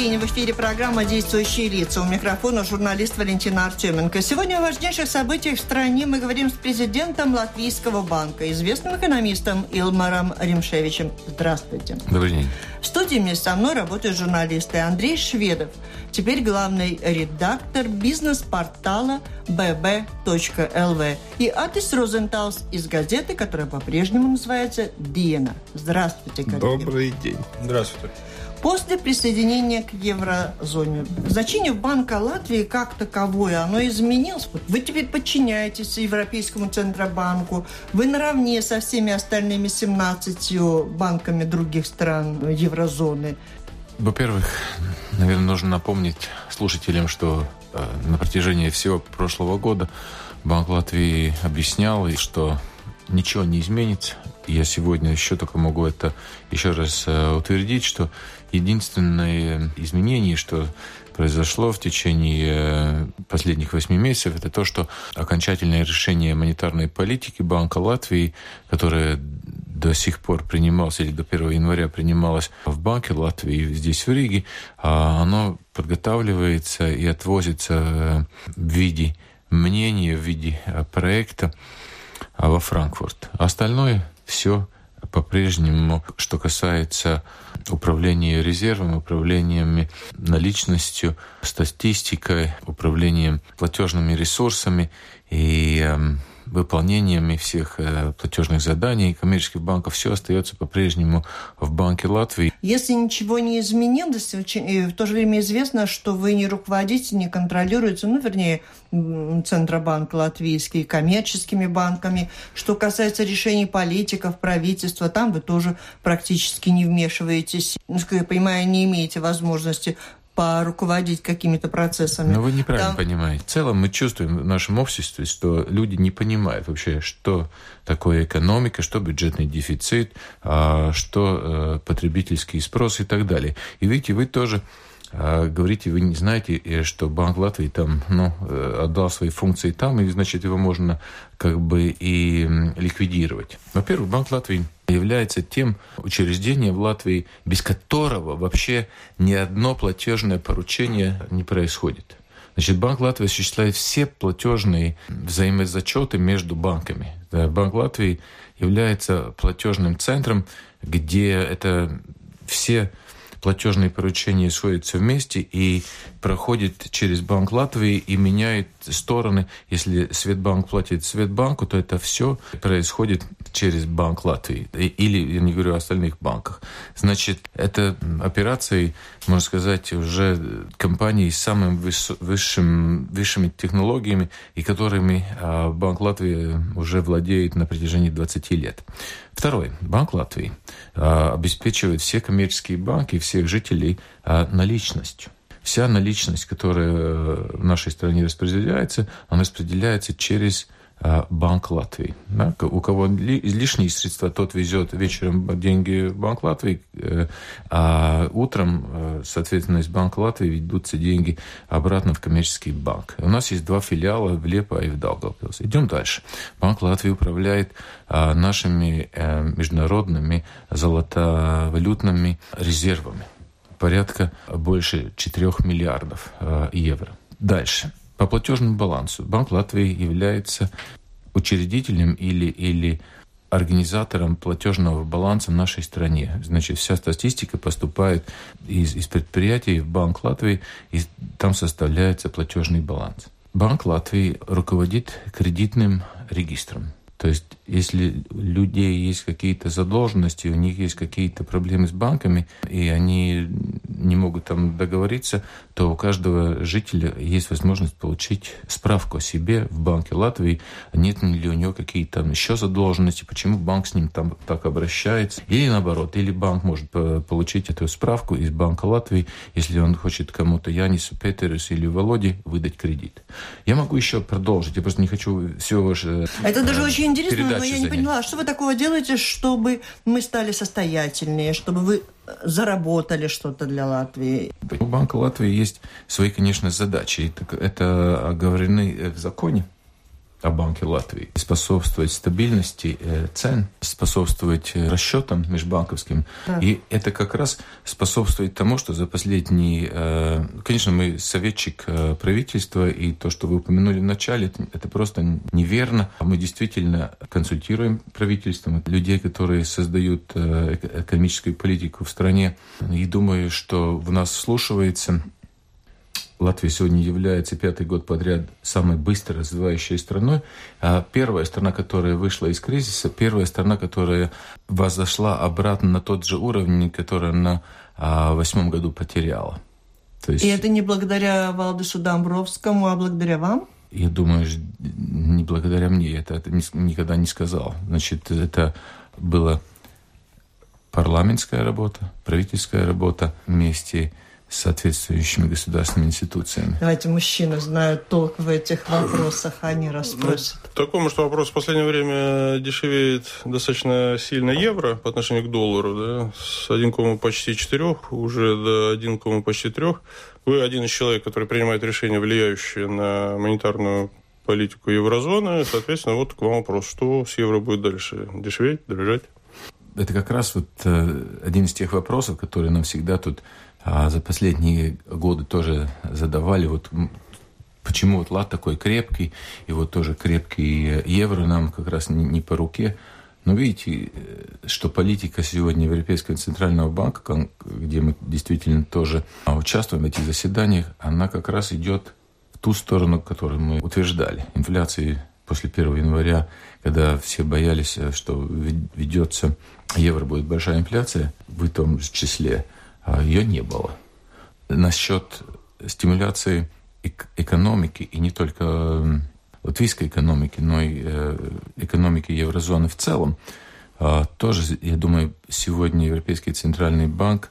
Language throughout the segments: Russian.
День. В эфире программа «Действующие лица». У микрофона журналист Валентина Артеменко. Сегодня о важнейших событиях в стране мы говорим с президентом Латвийского банка, известным экономистом Илмаром Римшевичем. Здравствуйте. Добрый день. В студии вместе со мной работают журналисты Андрей Шведов, теперь главный редактор бизнес-портала bb.lv и Атис Розенталс из газеты, которая по-прежнему называется «Диена». Здравствуйте, коллеги. Добрый день. Здравствуйте. После присоединения к еврозоне значение Банка Латвии как таковое, оно изменилось. Вы теперь подчиняетесь Европейскому Центробанку, вы наравне со всеми остальными 17 банками других стран еврозоны. Во-первых, наверное, нужно напомнить слушателям, что э, на протяжении всего прошлого года Банк Латвии объяснял, что ничего не изменится. Я сегодня еще только могу это еще раз э, утвердить, что единственное изменение, что произошло в течение э, последних восьми месяцев, это то, что окончательное решение монетарной политики Банка Латвии, которое до сих пор принималось, или до 1 января принималось в Банке Латвии, здесь в Риге, а оно подготавливается и отвозится э, в виде мнения, в виде проекта во Франкфурт. Остальное все по-прежнему, что касается управления резервом, управлением наличностью, статистикой, управлением платежными ресурсами. И эм, выполнениями всех э, платежных заданий коммерческих банков все остается по-прежнему в Банке Латвии. Если ничего не изменилось, в то же время известно, что вы не руководите, не контролируете, ну, вернее, Центробанк латвийский, коммерческими банками. Что касается решений политиков, правительства, там вы тоже практически не вмешиваетесь. Насколько я понимаю, не имеете возможности поруководить какими-то процессами. Но вы неправильно Там... понимаете. В целом мы чувствуем в нашем обществе, что люди не понимают вообще, что такое экономика, что бюджетный дефицит, а что э, потребительский спрос и так далее. И видите, вы тоже а говорите, вы не знаете, что Банк Латвии там, ну, э, отдал свои функции там, и, значит, его можно как бы и ликвидировать. Во-первых, Банк Латвии является тем учреждением в Латвии, без которого вообще ни одно платежное поручение не происходит. Значит, Банк Латвии осуществляет все платежные взаимозачеты между банками. Банк Латвии является платежным центром, где это все платежные поручения сходятся вместе и проходит через Банк Латвии и меняет стороны. Если Светбанк платит Светбанку, то это все происходит через Банк Латвии. Или, я не говорю о остальных банках. Значит, это операции, можно сказать, уже компании с самыми высшим, высшими технологиями и которыми а, Банк Латвии уже владеет на протяжении 20 лет. Второй. Банк Латвии а, обеспечивает все коммерческие банки, всех жителей а, наличностью вся наличность, которая в нашей стране распределяется, она распределяется через а, Банк Латвии. Да? У кого излишние средства, тот везет вечером деньги в Банк Латвии, э, а утром, э, соответственно, из Банка Латвии ведутся деньги обратно в коммерческий банк. У нас есть два филиала в Лепо и в Даугавпилс. Идем дальше. Банк Латвии управляет нашими э, международными золотовалютными резервами. Порядка больше 4 миллиардов евро. Дальше. По платежному балансу Банк Латвии является учредителем или, или организатором платежного баланса в нашей стране. Значит, вся статистика поступает из, из предприятий в Банк Латвии, и там составляется платежный баланс. Банк Латвии руководит кредитным регистром. То есть, если у людей есть какие-то задолженности, у них есть какие-то проблемы с банками, и они не могут там договориться, то у каждого жителя есть возможность получить справку о себе в банке Латвии, нет ли у него какие-то там еще задолженности, почему банк с ним там так обращается. Или наоборот, или банк может получить эту справку из банка Латвии, если он хочет кому-то, Янису, Петерусу или Володе, выдать кредит. Я могу еще продолжить, я просто не хочу все ваше... Это даже очень интересно, но я не поняла, что вы такого делаете, чтобы мы стали состоятельнее, чтобы вы э, заработали что-то для Латвии? У Банка Латвии есть свои, конечно, задачи. Это оговорены в законе. О Банке Латвии, способствовать стабильности э, цен, способствовать э, расчетам межбанковским. Да. И это как раз способствует тому, что за последние... Э, конечно, мы советчик правительства, и то, что вы упомянули в начале, это, просто неверно. Мы действительно консультируем правительством людей, которые создают экономическую политику в стране. И думаю, что в нас слушается Латвия сегодня является пятый год подряд самой быстро развивающей страной. А первая страна, которая вышла из кризиса, первая страна, которая возошла обратно на тот же уровень, который на а, восьмом году потеряла. То есть... И это не благодаря Валдышу Домбровскому, а благодаря вам? Я думаю, не благодаря мне, это, это никогда не сказал. Значит, это была парламентская работа, правительская работа вместе соответствующими государственными институциями. Давайте мужчины знают толк в этих вопросах, они расспросят. Ну, такому, что вопрос в последнее время дешевеет достаточно сильно евро по отношению к доллару, да, с 1, почти 4 уже до 1, почти 3. Вы один из человек, который принимает решения, влияющие на монетарную политику еврозоны. Соответственно, вот к вам вопрос, что с евро будет дальше? Дешеветь, дорожать? Это как раз вот э, один из тех вопросов, которые нам всегда тут а за последние годы тоже задавали, вот почему вот лат такой крепкий, и вот тоже крепкий евро нам как раз не, не по руке. Но видите, э, что политика сегодня Европейского центрального банка, где мы действительно тоже участвуем в этих заседаниях, она как раз идет в ту сторону, которую мы утверждали. Инфляции после 1 января, когда все боялись, э, что ведется евро будет большая инфляция в том числе – а ее не было. Насчет стимуляции экономики, и не только латвийской экономики, но и э, экономики еврозоны в целом, а, тоже, я думаю, сегодня Европейский центральный банк,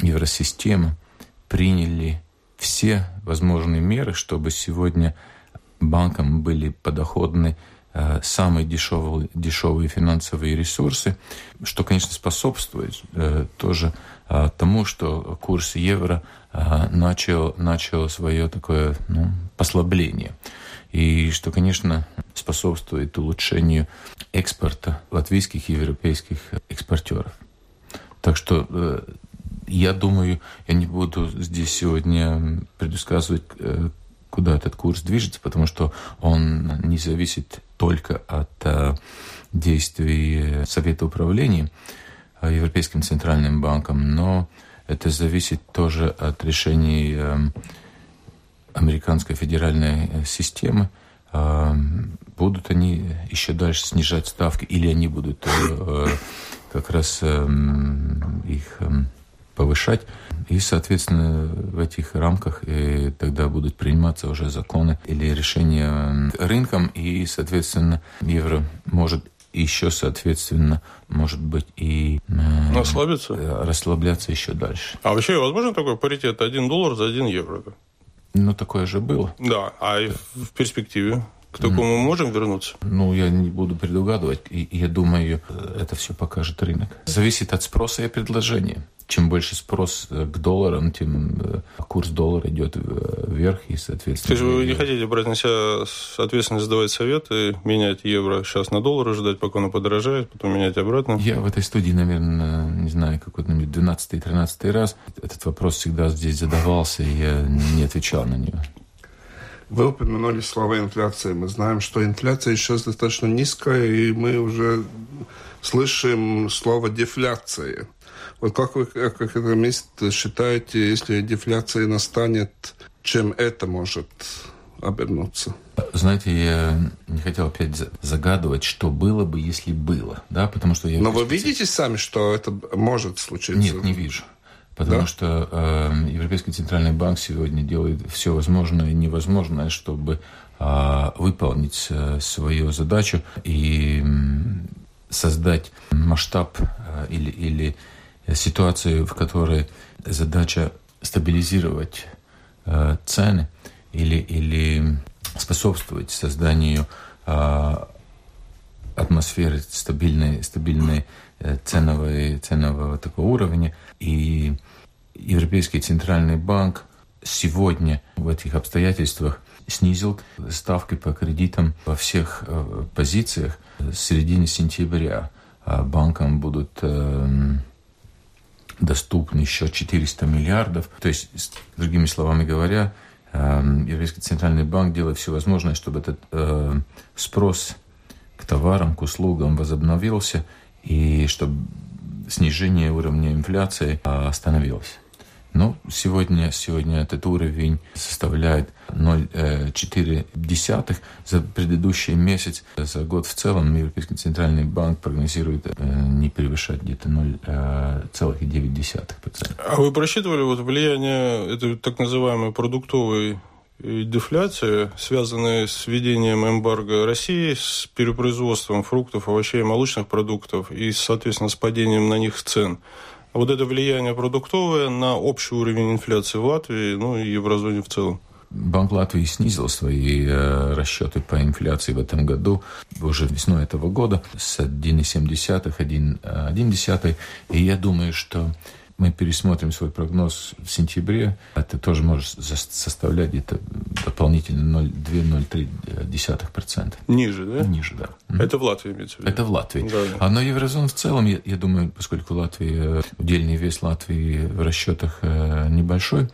Евросистема приняли все возможные меры, чтобы сегодня банкам были подоходны Э, самые дешевые, дешевые финансовые ресурсы, что, конечно, способствует э, тоже э, тому, что курс евро начал, начал свое такое ну, послабление. И что, конечно, способствует улучшению экспорта латвийских и европейских экспортеров. Так что я думаю, я не буду здесь сегодня предсказывать, куда этот курс движется, потому что он не зависит только от э, действий Совета управления э, Европейским центральным банком, но это зависит тоже от решений э, американской федеральной системы. Будут они еще дальше снижать ставки или они будут как раз их повышать. И, соответственно, в этих рамках и тогда будут приниматься уже законы или решения рынком, и, соответственно, евро может еще, соответственно, может быть и э, расслабиться, расслабляться еще дальше. А вообще возможно такой паритет 1 доллар за 1 евро? Ну, такое же было. Да, а да. в перспективе? К такому можем вернуться? Ну, я не буду предугадывать. И я думаю, это все покажет рынок. Зависит от спроса и предложения чем больше спрос э, к долларам, тем э, курс доллара идет э, вверх и, соответственно... То есть вы не хотите брать на себя ответственность, давать советы, менять евро сейчас на доллар, ждать, пока оно подорожает, потом менять обратно? Я в этой студии, наверное, не знаю, какой-то 12-13 раз этот вопрос всегда здесь задавался, и я не отвечал на него. Вы упомянули слова инфляции. Мы знаем, что инфляция сейчас достаточно низкая, и мы уже слышим слово дефляция. Вот как вы, как экономист, считаете, если дефляция настанет, чем это может обернуться? Знаете, я не хотел опять загадывать, что было бы, если было, да, потому что я... Но вы видите сами, что это может случиться? Нет, не вижу. Потому да? что э, Европейский центральный банк сегодня делает все возможное и невозможное, чтобы э, выполнить э, свою задачу и э, создать масштаб э, или, или ситуацию, в которой задача стабилизировать э, цены или, или способствовать созданию э, атмосферы стабильной, стабильной э, ценовой, ценового такого уровня. И Европейский центральный банк сегодня в этих обстоятельствах снизил ставки по кредитам во всех э, позициях с середины сентября. А банкам будут эм, доступны еще 400 миллиардов. То есть, другими словами говоря, Европейский центральный банк делает все возможное, чтобы этот э, спрос к товарам, к услугам возобновился и чтобы снижение уровня инфляции а, остановилось. Ну, сегодня, сегодня этот уровень составляет 0,4 э, за предыдущий месяц. За год в целом Европейский центральный банк прогнозирует э, не превышать где-то 0,9%. А вы просчитывали вот влияние этой так называемой продуктовой дефляции, связанные с введением эмбарго России, с перепроизводством фруктов, овощей и молочных продуктов и, соответственно, с падением на них цен. Вот это влияние продуктовое на общий уровень инфляции в Латвии, ну и еврозоне в целом. Банк Латвии снизил свои э, расчеты по инфляции в этом году, уже весной этого года, с 1,7 1,1. И я думаю, что мы пересмотрим свой прогноз в сентябре, это тоже может составлять где-то дополнительно 0,2-0,3%. Ниже, да? Ниже, да. Это в Латвии имеется в виду? Это в Латвии. Да. А на еврозону в целом, я, я думаю, поскольку Латвия, удельный вес Латвии в расчетах э, небольшой,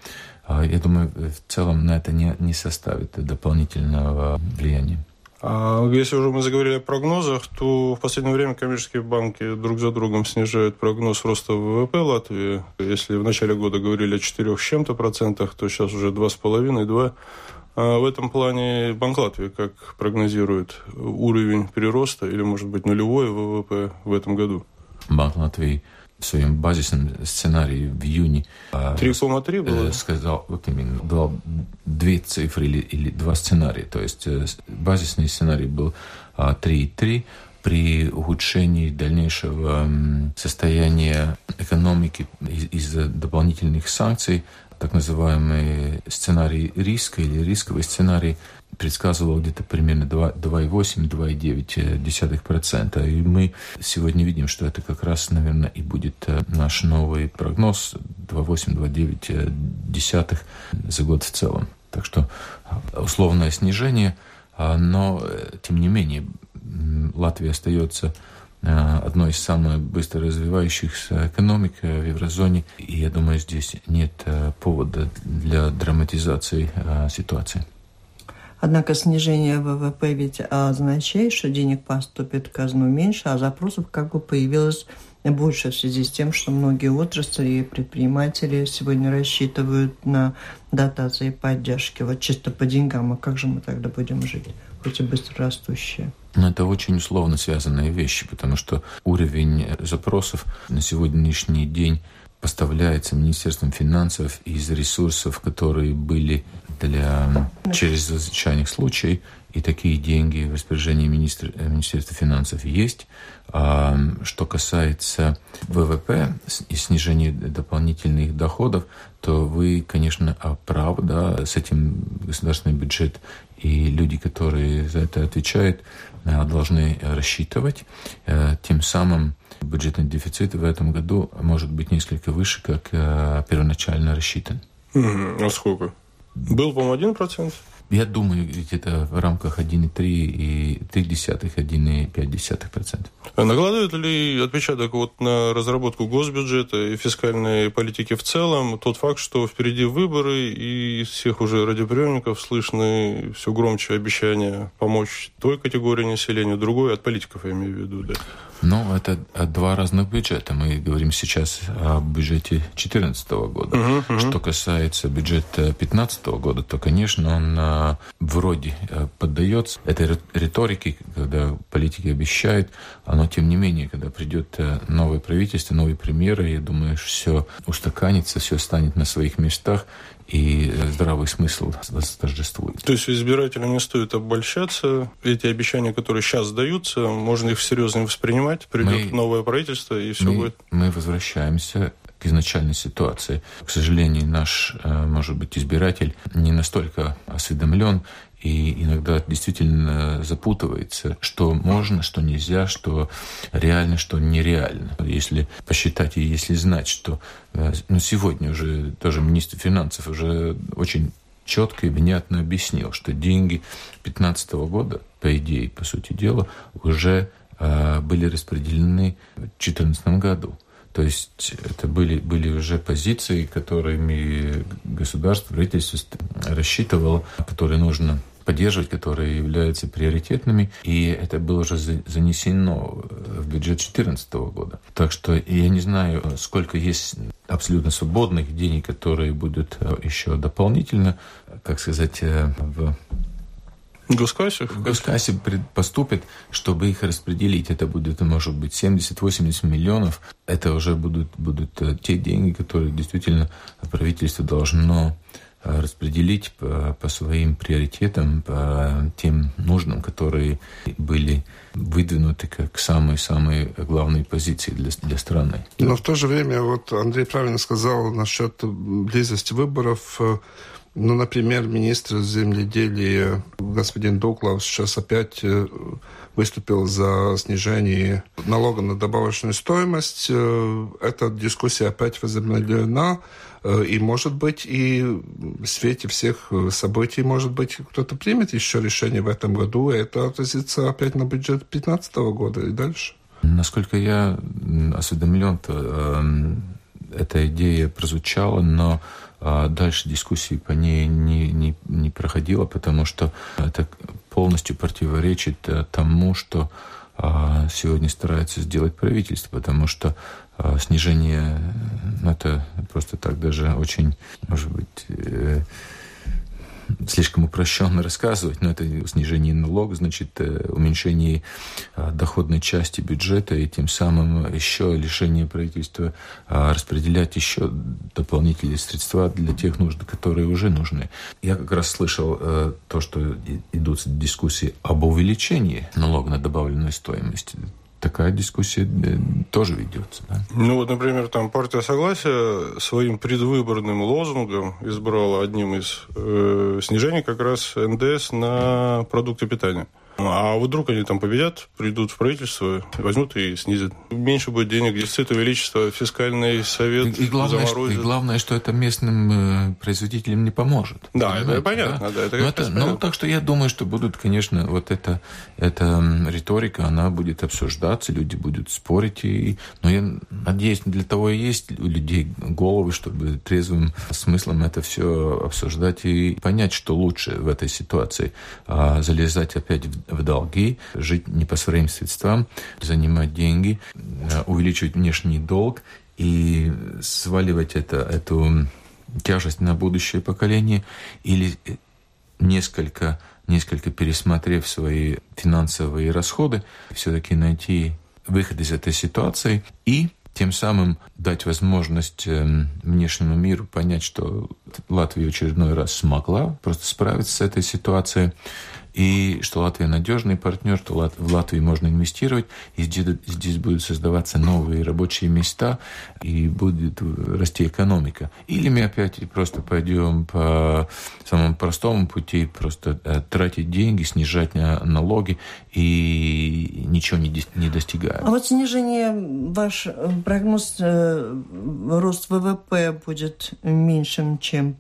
а я думаю, в целом на это не, не составит дополнительного влияния. А если уже мы заговорили о прогнозах, то в последнее время коммерческие банки друг за другом снижают прогноз роста ВВП Латвии. Если в начале года говорили о 4 с чем-то процентах, то сейчас уже 2,5-2. А в этом плане Банк Латвии как прогнозирует уровень прироста или, может быть, нулевой ВВП в этом году? Банк Латвии в своем базисном сценарии в июне 3,3 а, было? Э, сказал, вот именно, дал две цифры или, или два сценария. То есть э, базисный сценарий был 3,3 а, при ухудшении дальнейшего состояния экономики из-за дополнительных санкций, так называемый сценарий риска или рисковый сценарий предсказывал где-то примерно 2,8-2,9%. И мы сегодня видим, что это как раз, наверное, и будет э, наш новый прогноз 2,8-2,9% за год в целом. Так что э, условное снижение, а, но, э, тем не менее, Латвия остается одной из самых быстро развивающихся экономик в еврозоне. И я думаю, здесь нет повода для драматизации ситуации. Однако снижение ВВП ведь означает, что денег поступит в казну меньше, а запросов как бы появилось больше в связи с тем, что многие отрасли и предприниматели сегодня рассчитывают на дотации и поддержки. Вот чисто по деньгам, а как же мы тогда будем жить, хоть и быстро растущие? Но это очень условно связанные вещи, потому что уровень запросов на сегодняшний день поставляется Министерством финансов из ресурсов, которые были для чрезвычайных случаев, и такие деньги в распоряжении министр, э, Министерства финансов есть. А что касается ВВП и снижения дополнительных доходов, то вы, конечно, правы, да, с этим государственный бюджет и люди, которые за это отвечают, э, должны рассчитывать. Э, тем самым бюджетный дефицит в этом году может быть несколько выше, как первоначально рассчитан. А сколько? Был, по-моему, 1%? Я думаю, где-то в рамках 1,3 и 1,5%. А накладывает ли отпечаток вот на разработку госбюджета и фискальной политики в целом тот факт, что впереди выборы, и из всех уже радиоприемников слышны все громче обещания помочь той категории населения, другой от политиков, я имею в виду, да? Ну, это два разных бюджета. Мы говорим сейчас о бюджете 2014 года. Uh-huh, uh-huh. Что касается бюджета 2015 года, то, конечно, он а, вроде а, поддается этой риторике, когда политики обещают, но, тем не менее, когда придет новое правительство, новые премьеры, я думаю, все устаканится, все станет на своих местах, и здравый смысл восторжествует. То есть избирателям не стоит обольщаться. Эти обещания, которые сейчас даются, можно их серьезно воспринимать. Придет мы, новое правительство, и все мы, будет. Мы возвращаемся к изначальной ситуации. К сожалению, наш, э, может быть, избиратель не настолько осведомлен и иногда действительно запутывается, что можно, что нельзя, что реально, что нереально. Если посчитать и если знать, что э, ну, сегодня уже тоже министр финансов уже очень четко и внятно объяснил, что деньги 2015 года, по идее, по сути дела, уже э, были распределены в 2014 году. То есть это были, были уже позиции, которыми государство, правительство рассчитывало, которые нужно поддерживать, которые являются приоритетными, и это было уже занесено в бюджет 2014 года. Так что я не знаю, сколько есть абсолютно свободных денег, которые будут еще дополнительно, как сказать, в Госкассе? В Госкассе поступит, чтобы их распределить. Это будет, может быть, 70-80 миллионов. Это уже будут, будут те деньги, которые действительно правительство должно Э, распределить по, по своим приоритетам, по тем нужным, которые были выдвинуты как самые-самые главные позиции для, для страны. Но в то же время, вот Андрей правильно сказал насчет близости выборов. Ну, например, министр земледелия господин Дуклав сейчас опять э, выступил за снижение налога на добавочную стоимость. Э, эта дискуссия опять возобновлена. Э, и, может быть, и в свете всех э, событий, может быть, кто-то примет еще решение в этом году, и это отразится опять на бюджет 2015 года и дальше. Насколько я осведомлен, то э, эта идея прозвучала, но э, дальше дискуссии по ней не, не, не проходило, потому что это полностью противоречит э, тому, что э, сегодня старается сделать правительство, потому что а снижение, ну, это просто так даже очень, может быть, э, слишком упрощенно рассказывать, но это снижение налога, значит, э, уменьшение а, доходной части бюджета и тем самым еще лишение правительства а, распределять еще дополнительные средства для тех нужд, которые уже нужны. Я как раз слышал э, то, что идут дискуссии об увеличении налога на добавленную стоимость такая дискуссия э, тоже ведется. Да? Ну вот, например, там партия Согласия своим предвыборным лозунгом избрала одним из э, снижений как раз НДС на продукты питания. А вдруг они там победят, придут в правительство, возьмут и снизят. Меньше будет денег, дефицит увеличится, фискальный совет и, и главное, заморозит. Что, и главное, что это местным э, производителям не поможет. Да, это понятно. Да? Да, это, Но это, ну, так что я думаю, что будут, конечно, вот эта, эта риторика, она будет обсуждаться, люди будут спорить. И, но я надеюсь, для того и есть у людей головы, чтобы трезвым смыслом это все обсуждать и понять, что лучше в этой ситуации. А залезать опять в в долги, жить не по своим средствам, занимать деньги, э, увеличивать внешний долг и сваливать это, эту тяжесть на будущее поколение или несколько, несколько пересмотрев свои финансовые расходы, все-таки найти выход из этой ситуации и тем самым дать возможность эм, внешнему миру понять, что Латвия очередной раз смогла просто справиться с этой ситуацией, и что Латвия надежный партнер, что в Латвии можно инвестировать, и здесь, будут создаваться новые рабочие места, и будет расти экономика. Или мы опять просто пойдем по самому простому пути, просто э, тратить деньги, снижать налоги и ничего не, не достигаем. А вот снижение, ваш э, прогноз, э, рост ВВП будет меньшим, чем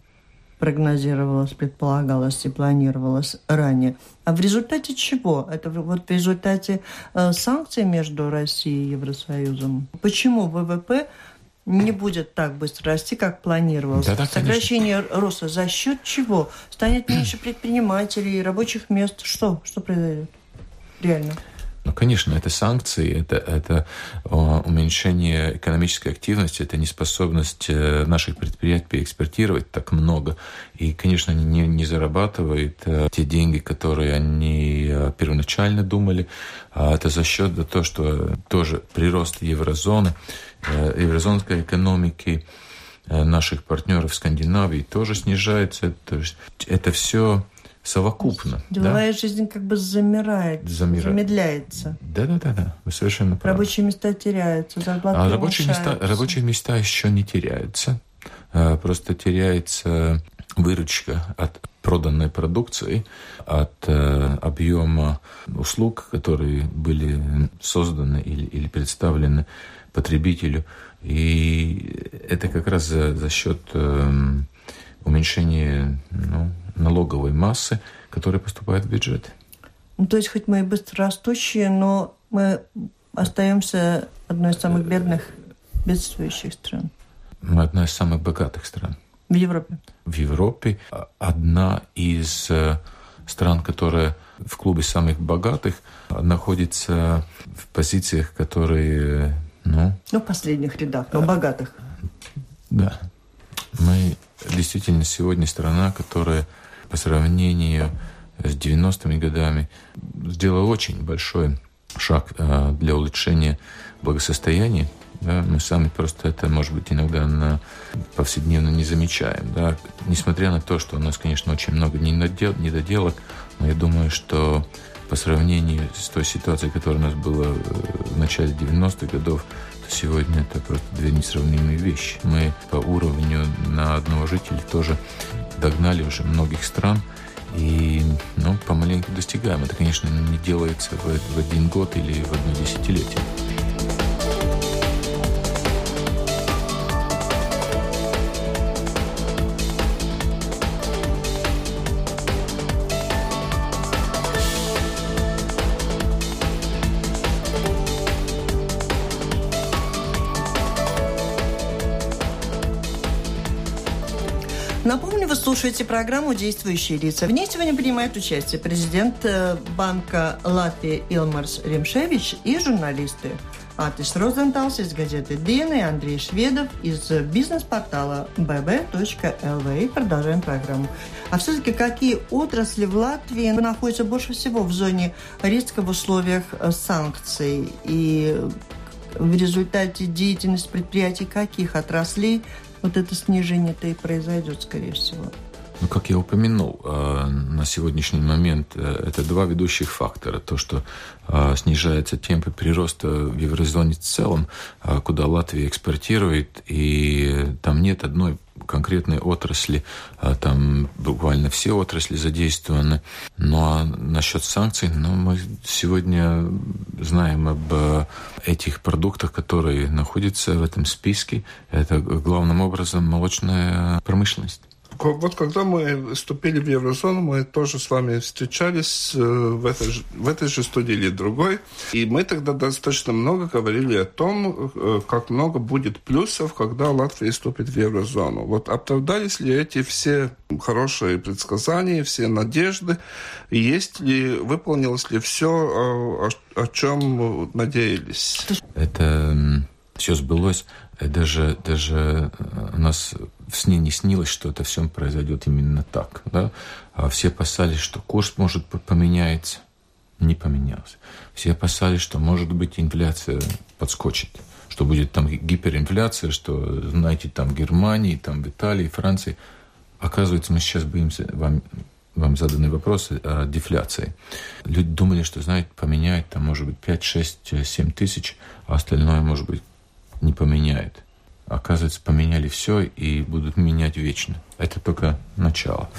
прогнозировалось, предполагалось и планировалось ранее. А в результате чего? Это вот в результате э, санкций между Россией и Евросоюзом. Почему ВВП не будет так быстро расти, как планировалось. Да, да, Сокращение роста за счет чего? Станет меньше предпринимателей, рабочих мест. Что? Что произойдет? Реально. Ну, конечно, это санкции, это, это уменьшение экономической активности, это неспособность э, наших предприятий экспортировать так много. И, конечно, они не, не зарабатывают э, те деньги, которые они э, первоначально думали. А это за счет того, что тоже прирост еврозоны, еврозонской экономики, наших партнеров в Скандинавии тоже снижается. То есть это все совокупно. Деловая да? жизнь как бы замирает, Замира... замедляется. Да-да-да, вы совершенно правы. Рабочие места теряются, зарплаты а рабочие места, рабочие места еще не теряются. А, просто теряется выручка от проданной продукции, от э, объема услуг, которые были созданы или, или представлены потребителю. И это как раз за, за счет э, уменьшения ну, налоговой массы, которая поступает в бюджет. Ну, то есть хоть мы и быстрорастущие, но мы остаемся одной из самых бедных, бедствующих стран. Мы одна из самых богатых стран. В Европе. В Европе одна из э, стран, которая в клубе самых богатых находится в позициях, которые, ну... Ну, в последних рядах, но богатых. Да. Мы действительно сегодня страна, которая по сравнению с 90-ми годами сделала очень большой шаг э, для улучшения благосостояния да, мы сами просто это, может быть, иногда на повседневно не замечаем. Да. Несмотря на то, что у нас, конечно, очень много недоделок, но я думаю, что по сравнению с той ситуацией, которая у нас была э, в начале 90-х годов, сегодня это просто две несравнимые вещи. Мы по уровню на одного жителя тоже догнали уже многих стран, и ну, помаленьку достигаем. Это, конечно, не делается в, в один год или в одно десятилетие. Слушаете программу «Действующие лица». В ней сегодня принимает участие президент э, Банка Латвии Илмарс Ремшевич и журналисты. Атис Розенталс из газеты «Дина» и Андрей Шведов из бизнес-портала bb.lv. И продолжаем программу. А все-таки какие отрасли в Латвии находятся больше всего в зоне риска в условиях э, санкций? И в результате деятельности предприятий каких отраслей вот это снижение-то и произойдет, скорее всего. Ну, как я упомянул, э, на сегодняшний момент э, это два ведущих фактора. То, что э, снижается темпы прироста в еврозоне в целом, куда Латвия экспортирует, и там нет одной конкретной отрасли, там буквально все отрасли задействованы. Ну а насчет санкций, ну, мы сегодня знаем об этих продуктах, которые находятся в этом списке. Это главным образом молочная промышленность вот когда мы вступили в еврозону, мы тоже с вами встречались э, в этой, же, в этой же студии или другой. И мы тогда достаточно много говорили о том, э, как много будет плюсов, когда Латвия вступит в еврозону. Вот оправдались ли эти все хорошие предсказания, все надежды? Есть ли, выполнилось ли все, о, о чем надеялись? Это все сбылось. Даже, даже у нас в сне не снилось, что это все произойдет именно так. Да? А все опасались, что курс может поменяется. Не поменялся. Все опасались, что, может быть, инфляция подскочит что будет там гиперинфляция, что, знаете, там Германии, там в Италии, Франции. Оказывается, мы сейчас боимся, вам, вам заданы вопросы о дефляции. Люди думали, что, знаете, поменяет там, может быть, 5, 6, 7 тысяч, а остальное, может быть, не поменяет оказывается, поменяли все и будут менять вечно. Это только начало.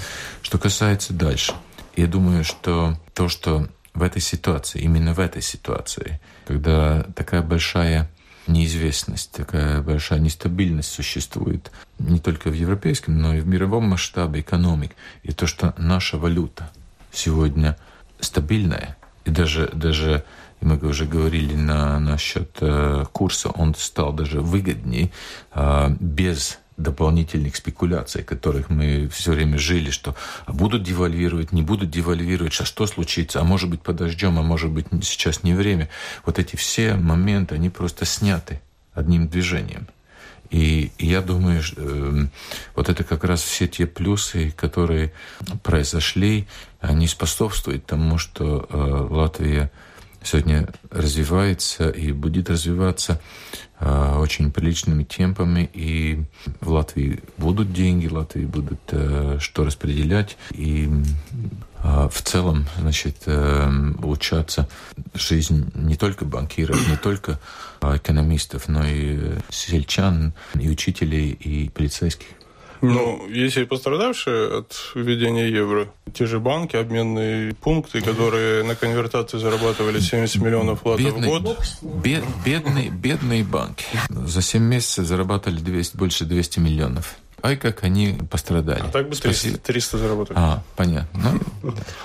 Что касается дальше, я думаю, что то, что в этой ситуации, именно в этой ситуации, когда такая большая неизвестность, такая большая нестабильность существует не только в европейском, но и в мировом масштабе экономик. И то, что наша валюта сегодня стабильная, и даже, даже мы уже говорили на, насчет э, курса, он стал даже выгоднее э, без дополнительных спекуляций, которых мы все время жили, что будут девальвировать, не будут девальвировать, а что случится, а может быть подождем, а может быть сейчас не время. Вот эти все моменты, они просто сняты одним движением. И, и я думаю, э, вот это как раз все те плюсы, которые произошли, они способствуют тому, что э, Латвия сегодня развивается и будет развиваться э, очень приличными темпами. И в Латвии будут деньги, Латвии будут э, что распределять. И э, в целом, значит, э, улучшаться жизнь не только банкиров, не только экономистов, но и сельчан, и учителей, и полицейских. Ну, есть и пострадавшие от введения евро. Те же банки, обменные пункты, которые на конвертации зарабатывали 70 миллионов латов в год. Бед, бедные, бедные банки. За 7 месяцев зарабатывали 200, больше 200 миллионов. Ай, как они пострадали. А так бы 300, 300 заработали. А, понятно. Ну...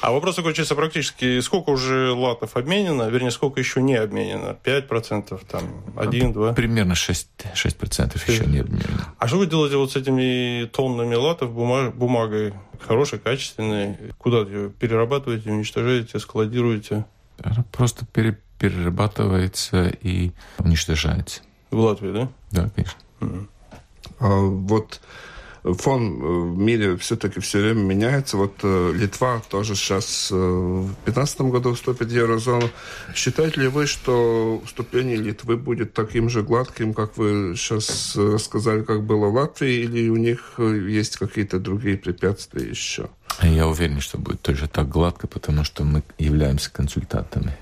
А вопрос такой чисто практически. Сколько уже латов обменено, вернее, сколько еще не обменено? 5%, там, 1, 2? Примерно 6%, 6% еще не обменено. А что вы делаете вот с этими тоннами латов бумаг, бумагой? Хорошей, качественной? Куда ее перерабатываете, уничтожаете, складируете? Просто пере, перерабатывается и уничтожается. В Латвии, да? Да, конечно. Mm. А, вот фон э, в мире все-таки все время меняется. Вот э, Литва тоже сейчас э, в 2015 году вступит в еврозону. Считаете ли вы, что вступление Литвы будет таким же гладким, как вы сейчас рассказали, как было в Латвии, или у них есть какие-то другие препятствия еще? Я уверен, что будет тоже так гладко, потому что мы являемся консультантами.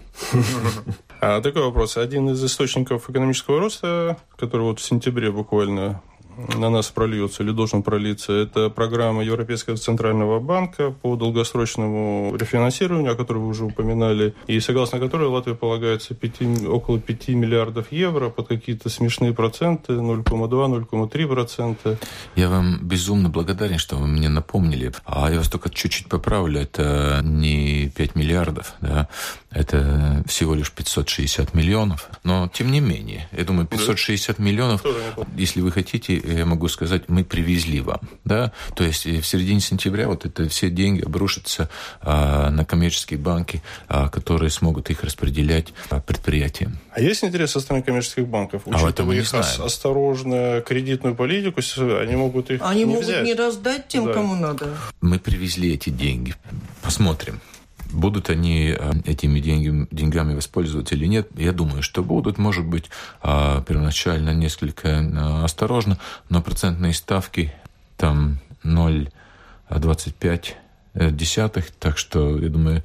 А такой вопрос. Один из источников экономического роста, который вот в сентябре буквально на нас прольется или должен пролиться, это программа Европейского центрального банка по долгосрочному рефинансированию, о которой вы уже упоминали, и согласно которой Латвии полагается 5, около 5 миллиардов евро под какие-то смешные проценты, 0,2-0,3 процента. Я вам безумно благодарен, что вы мне напомнили. А я вас только чуть-чуть поправлю, это не 5 миллиардов, да, это всего лишь 560 миллионов. Но, тем не менее, я думаю, 560 миллионов, если вы хотите, я могу сказать, мы привезли вам. Да? То есть в середине сентября вот это все деньги обрушатся а, на коммерческие банки, а, которые смогут их распределять а, предприятиям. А есть интерес со стороны коммерческих банков? А вот мы их знаем. осторожно кредитную политику, они могут их Они не могут взять. не раздать тем, да. кому надо. Мы привезли эти деньги. Посмотрим. Будут они э, этими деньгами, деньгами воспользоваться или нет? Я думаю, что будут. Может быть, э, первоначально несколько э, осторожно, но процентные ставки там 0,25 десятых, так что, я думаю,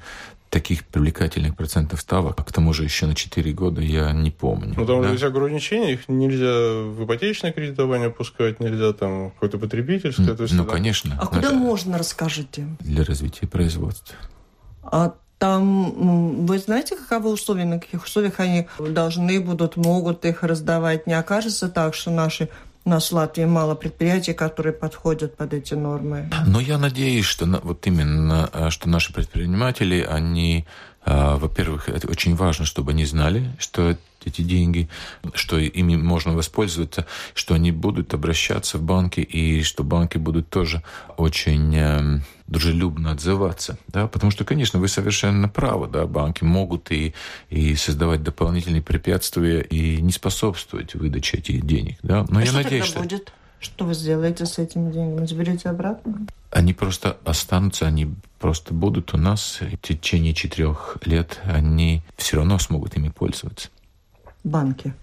таких привлекательных процентов ставок, а к тому же еще на 4 года я не помню. Ну, там да? есть ограничения, их нельзя в ипотечное кредитование пускать, нельзя там какое-то потребительское. То есть, ну, конечно. А куда можно, расскажите? Для развития производства. А там, вы знаете, каковы условия, на каких условиях они должны будут, могут их раздавать? Не окажется так, что наши у нас в Латвии мало предприятий, которые подходят под эти нормы. Но я надеюсь, что вот именно, э, что наши предприниматели, они, во-первых, это очень важно, чтобы они знали, что эти деньги, что ими можно воспользоваться, что они будут обращаться в банки, и что банки будут тоже очень э, дружелюбно отзываться. Да? Потому что, конечно, вы совершенно правы, да, банки могут и, и создавать дополнительные препятствия и не способствовать выдаче этих денег. Да? Но а я что надеюсь, тогда что... будет? Что вы сделаете с этими деньгами? Заберете обратно? Они просто останутся, они просто будут у нас в течение четырех лет, они все равно смогут ими пользоваться. Банки.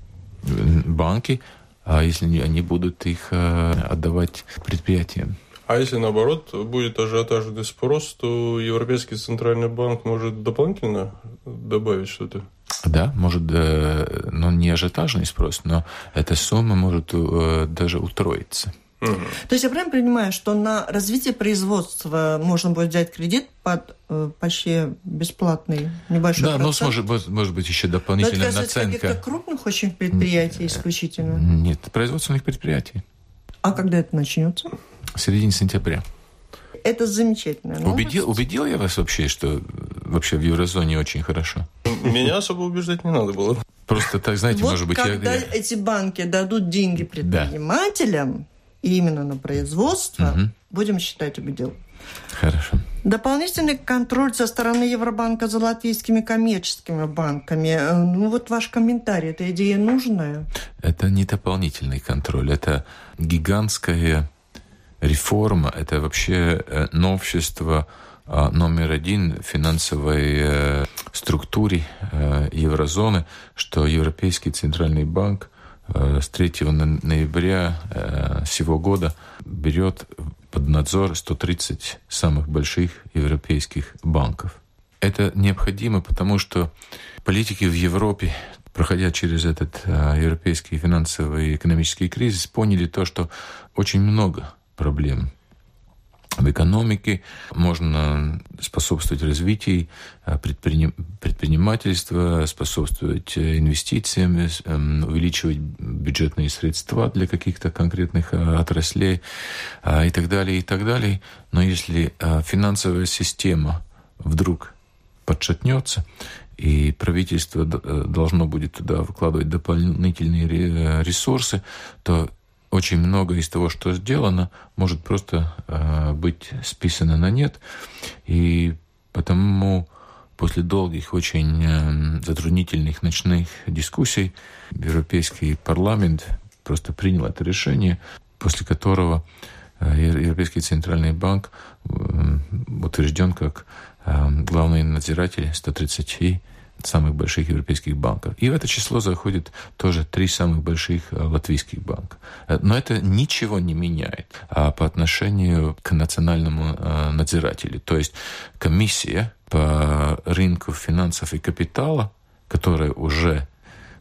Банки, а если они будут их э, отдавать предприятиям. А если наоборот будет ажиотажный спрос, то Европейский центральный банк может дополнительно добавить что-то? Да, может, э, но не ажиотажный спрос, но эта сумма может э, даже утроиться. Угу. То есть я правильно понимаю, что на развитие производства можно будет взять кредит под э, почти бесплатный небольшой да, процент? Да, но может, может быть еще дополнительная но это наценка. каких-то крупных очень предприятий исключительно? Нет, производственных предприятий. А когда это начнется? В середине сентября. Это замечательно. Убедил, убедил я вас вообще, что вообще в еврозоне очень хорошо? Меня особо убеждать не надо было. Просто так, знаете, вот может быть... когда я... эти банки дадут деньги предпринимателям, да именно на производство, угу. будем считать убедил. Хорошо. Дополнительный контроль со стороны Евробанка за латвийскими коммерческими банками. Э, ну вот ваш комментарий, эта идея нужная? Это не дополнительный контроль, это гигантская реформа, это вообще э, новшество а, номер один финансовой э, структуре э, еврозоны, что Европейский центральный банк с 3 ноября сего года берет под надзор 130 самых больших европейских банков. Это необходимо, потому что политики в Европе, проходя через этот европейский финансовый и экономический кризис, поняли то, что очень много проблем в экономике, можно способствовать развитию э, предприним... предпринимательства, способствовать э, инвестициям, эм, увеличивать бюджетные средства для каких-то конкретных э, отраслей и так далее, и так далее. Но если финансовая система вдруг подшатнется, и правительство должно будет туда вкладывать дополнительные ресурсы, то очень много из того, что сделано, может просто э, быть списано на нет. И потому после долгих, очень э, затруднительных ночных дискуссий Европейский парламент просто принял это решение, после которого э, Европейский центральный банк э, утвержден как э, главный надзиратель 130 самых больших европейских банков. И в это число заходит тоже три самых больших э, латвийских банка. Э, но это ничего не меняет а по отношению к национальному э, надзирателю. То есть комиссия по рынку финансов и капитала, которая уже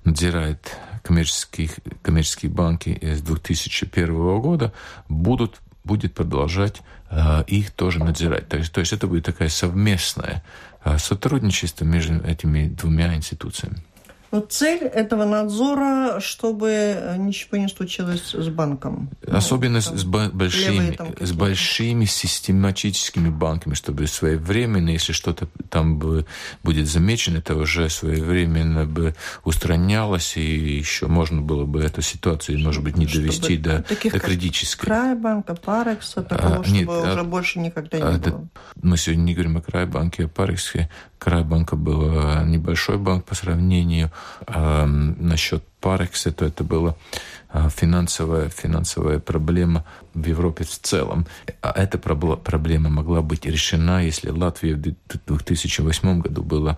надзирает коммерческих, коммерческие банки с 2001 года, будут будет продолжать э, их тоже надзирать. То есть, то есть это будет такая совместная Э, сотрудничество между этими двумя институциями. Вот цель этого надзора, чтобы ничего не случилось с банком. Особенно ну, с, большими, с большими систематическими банками, чтобы своевременно, если что-то там бы будет замечено, это уже своевременно бы устранялось, и еще можно было бы эту ситуацию, может быть, не довести до, таких до критической. Крайбанка, Парекса, такого, а, чтобы нет, уже а, больше никогда не а, было. Мы сегодня не говорим о Крайбанке, а Парексе. Крайбанка был небольшой банк по сравнению а, насчет Парекса, то это была финансовая, финансовая проблема в Европе в целом. А эта проблема могла быть решена, если Латвия в 2008 году была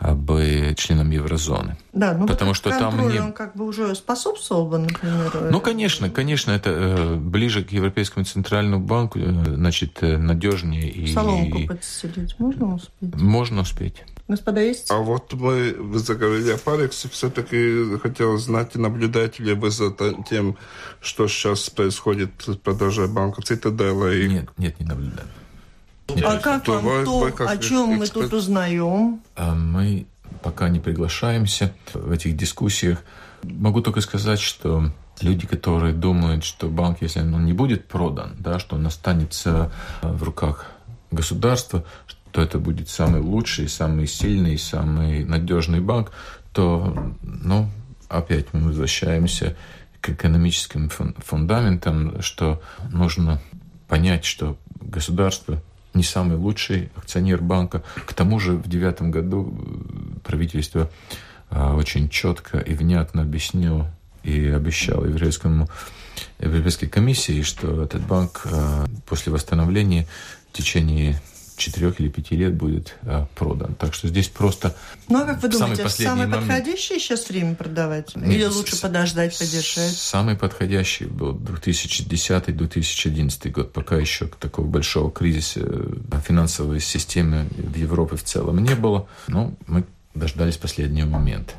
бы членом еврозоны. Да, ну потому что там не... он как бы уже способствовал бы, например. Ну, конечно, конечно, это э, ближе к Европейскому центральному банку, э, значит, э, надежнее и. Соломку подстелить можно успеть? Можно успеть. Господа, есть? А вот мы, вы заговорили о Парексе, все-таки хотел знать, наблюдаете ли вы за тем, что сейчас происходит с продажей банка Цитадела? И... Нет, нет, не наблюдаю. А как то вам то, вы как о чем эксперт... мы тут узнаем? А мы пока не приглашаемся в этих дискуссиях. Могу только сказать, что люди, которые думают, что банк, если он не будет продан, да, что он останется в руках государства, то это будет самый лучший, самый сильный, самый надежный банк, то, ну, опять мы возвращаемся к экономическим фундаментам, что нужно понять, что государство не самый лучший акционер банка. К тому же в девятом году э, правительство а, очень четко и внятно объяснило и обещало еврейскому Европейской комиссии, что этот банк а, после восстановления в течение четырех или пяти лет будет а, продан. Так что здесь просто Ну, а как вы думаете, самое момент... подходящее сейчас время продавать? Нет, или лучше подождать, подержать? Самый подходящий был 2010-2011 год, пока еще такого большого кризиса э, финансовой системы в Европе в целом не было. Но мы дождались последнего момента.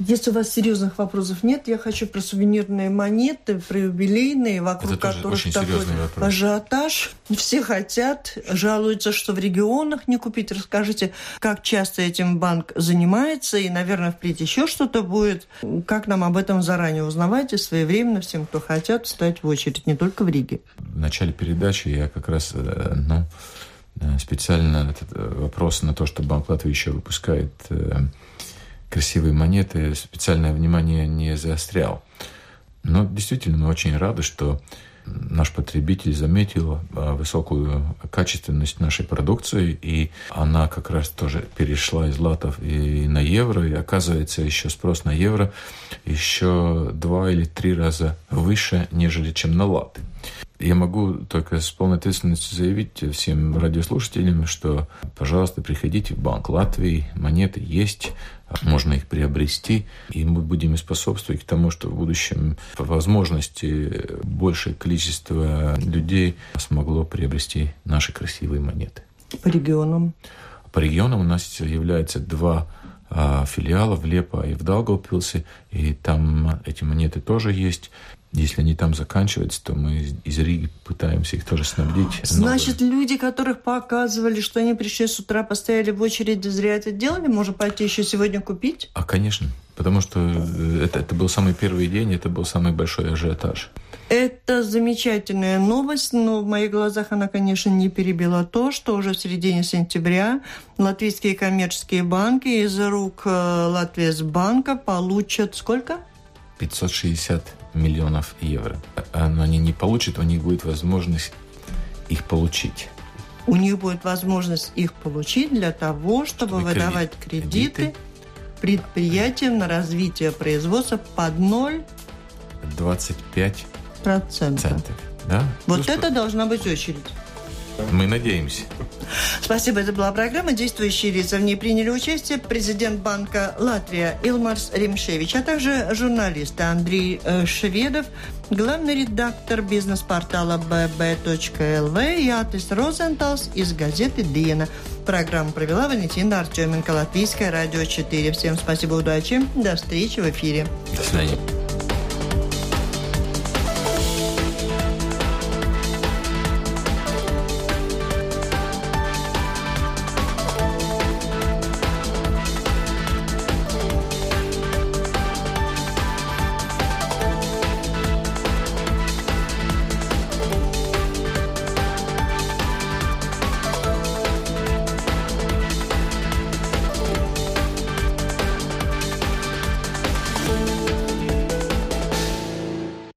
Если у вас серьезных вопросов нет, я хочу про сувенирные монеты, про юбилейные, вокруг Это которых такой ажиотаж. Все хотят, жалуются, что в регионах не купить. Расскажите, как часто этим банк занимается, и, наверное, впредь еще что-то будет. Как нам об этом заранее узнавайте, своевременно всем, кто хотят, встать в очередь, не только в Риге. В начале передачи я как раз э, ну, э, специально этот э, вопрос на то, что Банк Латвии еще выпускает красивые монеты, специальное внимание не заострял. Но действительно мы очень рады, что наш потребитель заметил а, высокую качественность нашей продукции, и она как раз тоже перешла из латов и на евро, и оказывается еще спрос на евро еще два или три раза выше, нежели чем на латы. Я могу только с полной ответственностью заявить всем радиослушателям, что, пожалуйста, приходите в Банк Латвии, монеты есть, можно их приобрести, и мы будем способствовать к тому, что в будущем по возможности большее количество людей смогло приобрести наши красивые монеты. По регионам? По регионам у нас является два а, филиала в Лепо и в Даугавпилсе, и там эти монеты тоже есть. Если они там заканчиваются, то мы из Риги пытаемся их тоже снабдить. Значит, новыми. люди, которых показывали, что они пришли с утра, постояли в очереди, зря это делали? Можно пойти еще сегодня купить? А, конечно. Потому что э, это, это был самый первый день, это был самый большой ажиотаж. Это замечательная новость, но в моих глазах она, конечно, не перебила то, что уже в середине сентября латвийские коммерческие банки из рук э, Латвийсбанка получат сколько? 560 миллионов евро. Но они не получат, у них будет возможность их получить. У них будет возможность их получить для того, чтобы, чтобы выдавать кредиты, кредиты предприятиям на развитие производства под 0 25 процентов. Да? Вот ну, это должна быть очередь. Мы надеемся. Спасибо. Это была программа «Действующие лица». В ней приняли участие президент Банка Латвия Илмарс Римшевич, а также журналисты Андрей э, Шведов, главный редактор бизнес-портала bb.lv и Атис Розенталс из газеты «Диена». Программу провела Валентина Артеменко, Латвийское радио 4. Всем спасибо, удачи. До встречи в эфире. До свидания.